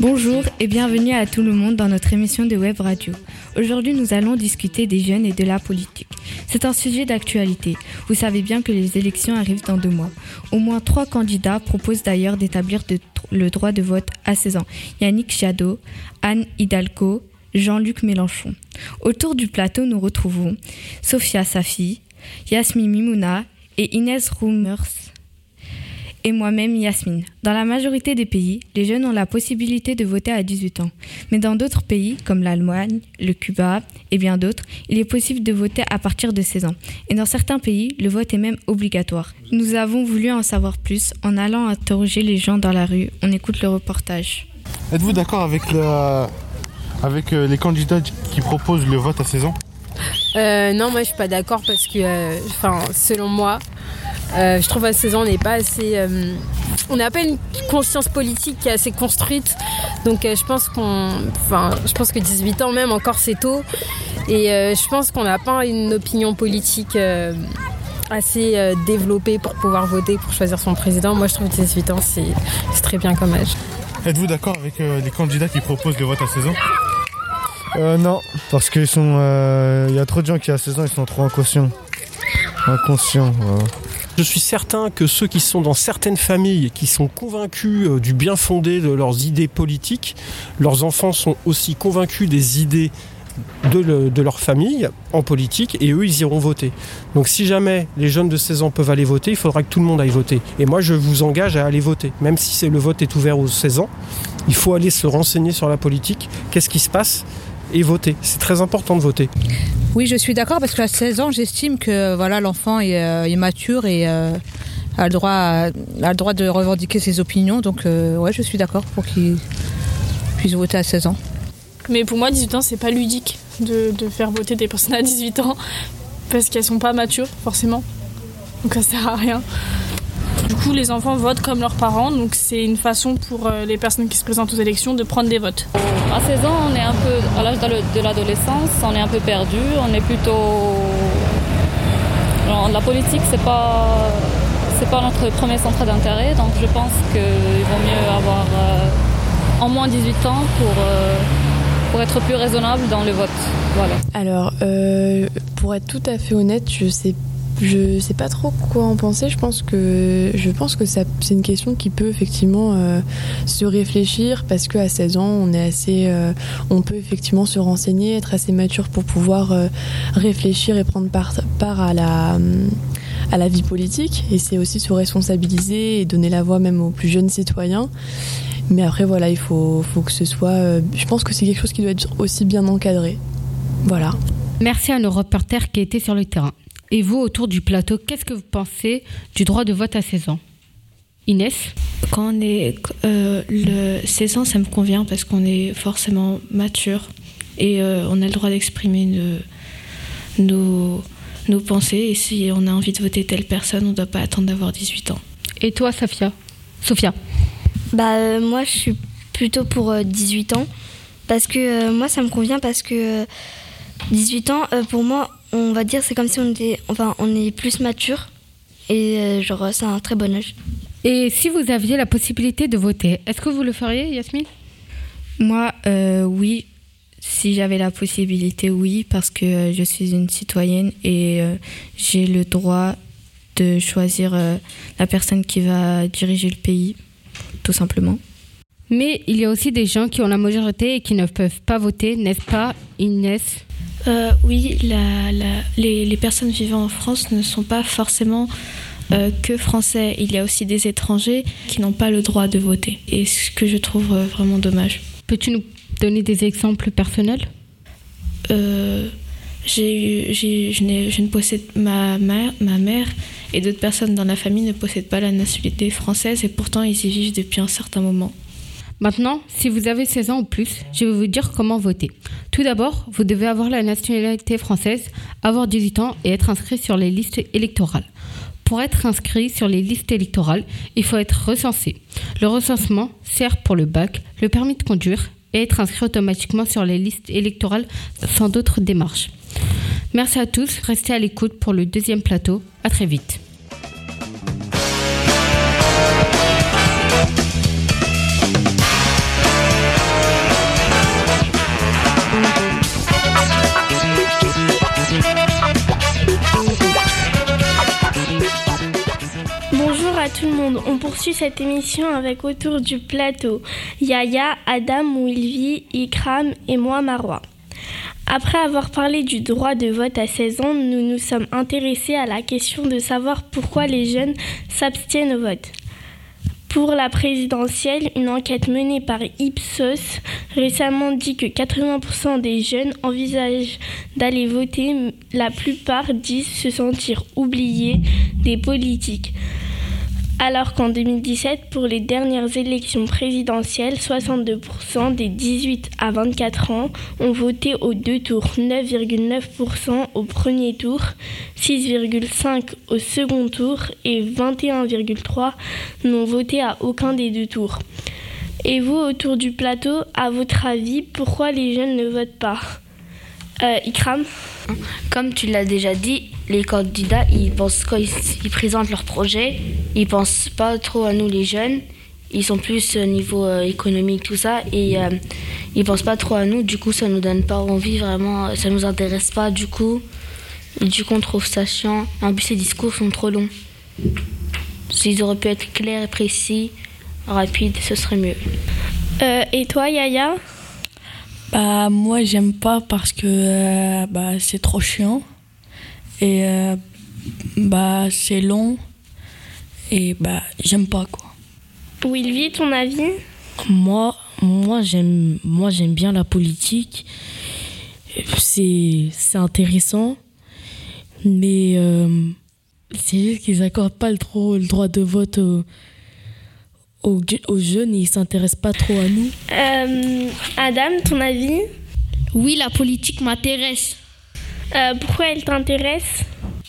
Bonjour et bienvenue à tout le monde dans notre émission de Web Radio. Aujourd'hui, nous allons discuter des jeunes et de la politique. C'est un sujet d'actualité. Vous savez bien que les élections arrivent dans deux mois. Au moins trois candidats proposent d'ailleurs d'établir le droit de vote à 16 ans. Yannick Jadot, Anne Hidalgo, Jean-Luc Mélenchon. Autour du plateau, nous retrouvons Sophia Safi, Yasmine Mimouna et Inès Roumers et moi-même Yasmine. Dans la majorité des pays, les jeunes ont la possibilité de voter à 18 ans. Mais dans d'autres pays, comme l'Allemagne, le Cuba et bien d'autres, il est possible de voter à partir de 16 ans. Et dans certains pays, le vote est même obligatoire. Nous avons voulu en savoir plus en allant interroger les gens dans la rue. On écoute le reportage. Êtes-vous d'accord avec, avec euh, les candidats qui proposent le vote à 16 ans? Euh, Non, moi je suis pas d'accord parce que, euh, enfin, selon moi, euh, je trouve à 16 ans, on n'est pas assez. Euh, on n'a pas une conscience politique qui est assez construite. Donc euh, je pense qu'on. Enfin, je pense que 18 ans même encore c'est tôt. Et je pense qu'on n'a pas une opinion politique assez développée pour pouvoir voter, pour choisir son président. Moi je trouve que 18 ans c'est très bien comme âge. Êtes-vous d'accord avec les candidats qui proposent le vote à 16 ans? Euh, non, parce qu'ils sont, il y a trop de gens qui à 16 ans, ils sont trop inconscients. Inconscients. Voilà. Je suis certain que ceux qui sont dans certaines familles, qui sont convaincus euh, du bien fondé de leurs idées politiques, leurs enfants sont aussi convaincus des idées de, leur famille en politique et eux ils iront voter. Donc si jamais les jeunes de 16 ans peuvent aller voter, il faudra que tout le monde aille voter. Et moi je vous engage à aller voter. Même si le vote est ouvert aux 16 ans, il faut aller se renseigner sur la politique, qu'est-ce qui se passe? Et voter. C'est très important de voter. Oui, je suis d'accord parce qu'à 16 ans, j'estime que voilà l'enfant est, euh, mature et euh, a, le droit, a le droit de revendiquer ses opinions. Donc, euh, ouais, je suis d'accord pour qu'il puisse voter à 16 ans. Mais pour moi, 18 ans, c'est pas ludique de, faire voter des personnes à 18 ans parce qu'elles sont pas matures, forcément. Donc, ça sert à rien. Coup, les enfants votent comme leurs parents, donc c'est une façon pour euh, les personnes qui se présentent aux élections de prendre des votes. À 16 ans, on est un peu, à l'âge de l'adolescence, on est un peu perdu, on est plutôt. la politique, c'est pas, c'est pas notre premier centre d'intérêt, donc je pense qu'il vaut mieux avoir euh, en moins 18 ans pour. Euh, pour être plus raisonnable dans le vote. Voilà. Alors, pour être tout à fait honnête, je sais je sais pas trop quoi en penser. Je pense que je pense que c'est une question qui peut effectivement euh, se réfléchir parce qu'à 16 ans, on est assez, euh, on peut effectivement se renseigner, être assez mature pour pouvoir euh, réfléchir et prendre part, part à la à la vie politique. Et c'est aussi se responsabiliser et donner la voix même aux plus jeunes citoyens. Mais après, voilà, il faut, faut que ce soit. je pense que c'est quelque chose qui doit être aussi bien encadré. Voilà. Merci à nos reporters qui étaient sur le terrain. Et vous, autour du plateau, qu'est-ce que vous pensez du droit de vote à 16 ans? Inès? Quand on est euh, le 16 ans, ça me convient parce qu'on est forcément mature et euh, on a le droit d'exprimer nos, nos, pensées. Et si on a envie de voter telle personne, on ne doit pas attendre d'avoir 18 ans. Et toi, Safia Sophia? Bah euh, moi, je suis plutôt pour 18 ans parce que moi, ça me convient parce que 18 ans, pour moi, on va dire c'est comme si on était enfin on est plus mature et euh, genre c'est un très bon âge. Et si vous aviez la possibilité de voter, est-ce que vous le feriez, Yasmine? Moi, euh, oui. Si j'avais la possibilité, oui, parce que euh, je suis une citoyenne et j'ai le droit de choisir la personne qui va diriger le pays, tout simplement. Mais il y a aussi des gens qui ont la majorité et qui ne peuvent pas voter, n'est-ce pas, Inès? Euh, oui, les, personnes vivant en France ne sont pas forcément euh, que français. Il y a aussi des étrangers qui n'ont pas le droit de voter. Et ce que je trouve euh, vraiment dommage. Peux-tu nous donner des exemples personnels? Je, ne possède ma mère, ma mère et d'autres personnes dans la famille ne possèdent pas la nationalité française et pourtant ils y vivent depuis un certain moment. Maintenant, si vous avez 16 ans ou plus, je vais vous dire comment voter. Tout d'abord, vous devez avoir la nationalité française, avoir 18 ans et être inscrit sur les listes électorales. Pour être inscrit sur les listes électorales, il faut être recensé. Le recensement sert pour le bac, le permis de conduire et être inscrit automatiquement sur les listes électorales sans d'autres démarches. Merci à tous, restez à l'écoute pour le deuxième plateau. À très vite. Poursuit cette émission avec autour du plateau Yaya, Adam, Wilvi, Ikram et moi Marwa. Après avoir parlé du droit de vote à 16 ans, nous nous sommes intéressés à la question de savoir pourquoi les jeunes s'abstiennent au vote. Pour la présidentielle, une enquête menée par Ipsos récemment dit que 80% des jeunes envisagent d'aller voter. La plupart disent se sentir oubliés des politiques. Alors qu'en 2017, pour les dernières élections présidentielles, 62% des 18 à 24 ans ont voté aux deux tours, 9,9% au premier tour, 6,5% au second tour et 21,3% n'ont voté à aucun des deux tours. Et vous, autour du plateau, à votre avis, pourquoi les jeunes ne votent pas? Euh, Ikram Comme tu l'as déjà dit, les candidats, ils pensent quand ils, ils présentent leur projet, ils pensent pas trop à nous les jeunes. Ils sont plus au niveau euh, économique, tout ça, et euh, ils pensent pas trop à nous. Du coup, ça nous donne pas envie vraiment, ça nous intéresse pas. Du coup, et du coup, on trouve ça chiant. En plus, les discours sont trop longs. S'ils auraient pu être clairs et précis, rapides, ce serait mieux. Euh, et toi, Yaya? Bah moi j'aime pas parce que euh, bah, c'est trop chiant et euh, bah c'est long et bah j'aime pas quoi. Wilvi, ton avis? Moi, moi j'aime, moi j'aime bien la politique. C'est, c'est intéressant, mais euh, c'est juste qu'ils accordent pas le, trop, le droit de vote aux, aux, aux jeunes et ils s'intéressent pas trop à nous. Euh, Adam, ton avis? Oui, la politique m'intéresse. Euh, pourquoi elle t'intéresse?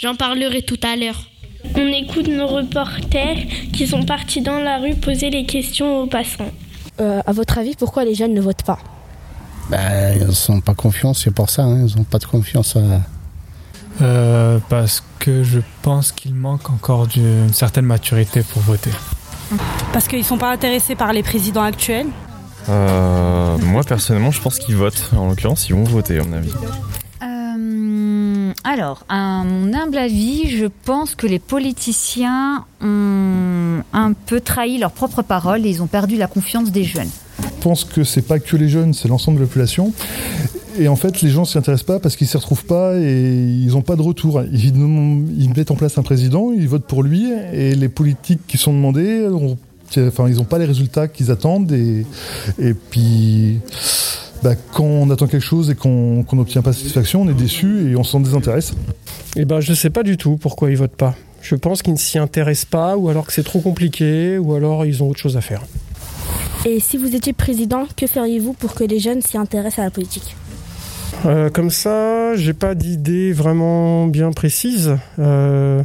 J'en parlerai tout à l'heure. On écoute nos reporters qui sont partis dans la rue poser les questions aux passants. Euh, à votre avis, pourquoi les jeunes ne votent pas? Ben, ils n'ont pas confiance, c'est pour ça, hein, ils n'ont pas de confiance. À... Euh, parce que je pense qu'il manque encore d'une certaine maturité pour voter. Parce qu'ils ne sont pas intéressés par les présidents actuels Euh, moi personnellement, je pense qu'ils votent. En l'occurrence, ils vont voter, à mon avis. Euh, alors, à mon humble avis, je pense que les politiciens ont un peu trahi leurs propres paroles et ils ont perdu la confiance des jeunes. Je pense que c'est pas que les jeunes, c'est l'ensemble de la population. Et en fait, les gens s'y intéressent pas parce qu'ils s'y retrouvent pas et ils n'ont pas de retour. Ils, ils mettent en place un président, ils votent pour lui et les politiques qui sont demandées, ont- enfin, ils n'ont pas les résultats qu'ils attendent et, et puis. bah, quand on attend quelque chose et qu'on qu'on n'obtient pas satisfaction, on est déçu et on s'en désintéresse. Eh ben, je sais pas du tout pourquoi ils votent pas. Je pense qu'ils ne s'y intéressent pas, ou alors que c'est trop compliqué, ou alors ils ont autre chose à faire. Et si vous étiez président, que feriez-vous pour que les jeunes s'y intéressent à la politique? Euh, comme ça, j'ai pas d'idée vraiment bien précise. Euh,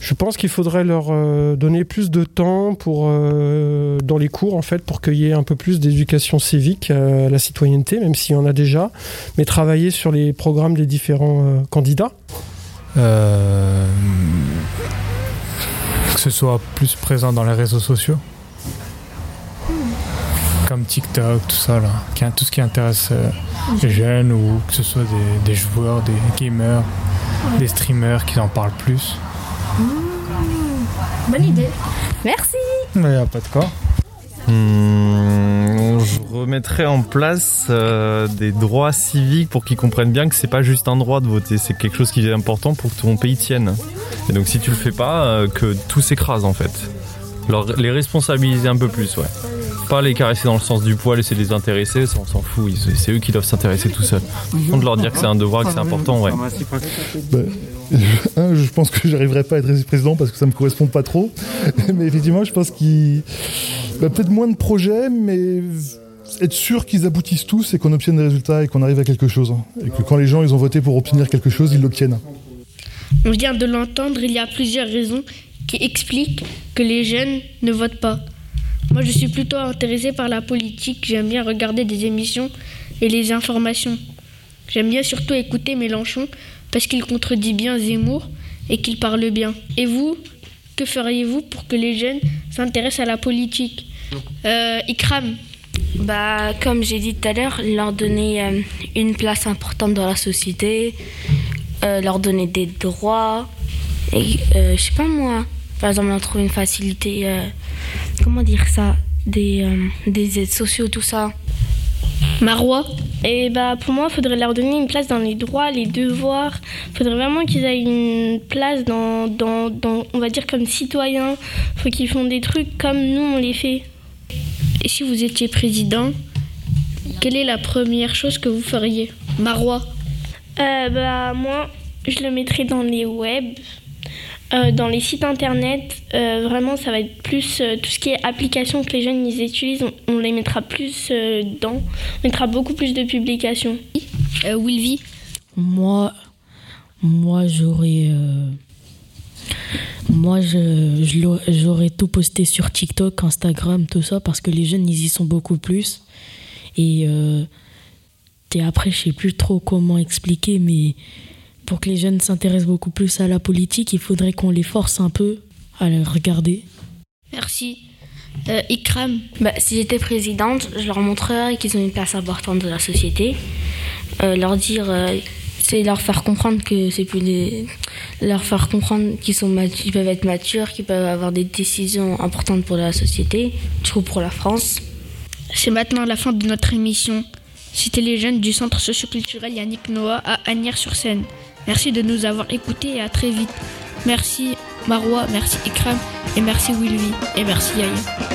je pense qu'il faudrait leur euh, donner plus de temps dans les cours en fait pour qu'il y ait un peu plus d'éducation civique à la citoyenneté, même s'il y en a déjà, mais travailler sur les programmes des différents candidats. Que ce soit plus présent dans les réseaux sociaux. Comme TikTok, tout ça, là. Qui- Tout ce qui intéresse euh, les jeunes ou que ce soit des, des joueurs, des gamers, des streamers qui en parlent plus. Bonne idée. Merci. Mais y a pas de quoi. Hmm, je remettrais en place euh, des droits civiques pour qu'ils comprennent bien que c'est pas juste un droit de voter, c'est quelque chose qui est important pour que ton pays tienne. Et donc si tu le fais pas, euh, que tout s'écrase en fait. Alors, les responsabiliser un peu plus, ouais. Pas les caresser dans le sens du poil et se les intéresser, ça on s'en fout, c'est eux qui doivent s'intéresser tout seuls. Par contre, leur dire que c'est un devoir, que c'est important, ouais. Bah, un, je pense que j'arriverai pas à être président parce que ça me correspond pas trop. Mais effectivement, je pense qu'il bah, peut-être moins de projets, mais être sûr qu'ils aboutissent tous et qu'on obtienne des résultats et qu'on arrive à quelque chose. Et que quand les gens ils ont voté pour obtenir quelque chose, ils l'obtiennent. On vient de l'entendre, il y a plusieurs raisons qui expliquent que les jeunes ne votent pas. Moi, je suis plutôt intéressée par la politique. J'aime bien regarder des émissions et les informations. J'aime bien surtout écouter Mélenchon parce qu'il contredit bien Zemmour et qu'il parle bien. Et vous, que feriez-vous pour que les jeunes s'intéressent à la politique? Euh, Ikram bah, comme j'ai dit tout à l'heure, leur donner euh, une place importante dans la société, euh, leur donner des droits, et euh, je sais pas moi, par exemple, leur trouver une facilité, euh, comment dire ça, des, euh, des aides sociaux, tout ça. Marois Et bah pour moi, il faudrait leur donner une place dans les droits, les devoirs. Il faudrait vraiment qu'ils aient une place dans, dans, dans, on va dire, comme citoyens. Il faut qu'ils font des trucs comme nous, on les fait. Et si vous étiez président, quelle est la première chose que vous feriez? Marois Euh, bah moi, je le mettrais dans les web, euh, dans les sites internet. Euh, vraiment, ça va être plus euh, tout ce qui est applications que les jeunes ils utilisent. On, les mettra plus dedans. On mettra beaucoup plus de publications. Wilvy Moi, moi j'aurais. moi, je- j'aurais tout posté sur TikTok, Instagram, tout ça, parce que les jeunes, ils y sont beaucoup plus. Et, et après, je sais plus trop comment expliquer, mais pour que les jeunes s'intéressent beaucoup plus à la politique, il faudrait qu'on les force un peu à le regarder. Merci. Euh, Ikram Bah, si j'étais présidente, je leur montrerais qu'ils ont une place importante dans la société. Euh, leur dire, euh, c'est leur faire comprendre que c'est plus des. leur faire comprendre qu'ils sont ils peuvent être matures, qu'ils peuvent avoir des décisions importantes pour la société, du coup pour la France. C'est maintenant la fin de notre émission. C'était les jeunes du centre socioculturel Yannick Noah à Agnières-sur-Seine. Merci de nous avoir écoutés et à très vite. Merci Marois, merci Ikram et merci Willy et merci Yaya.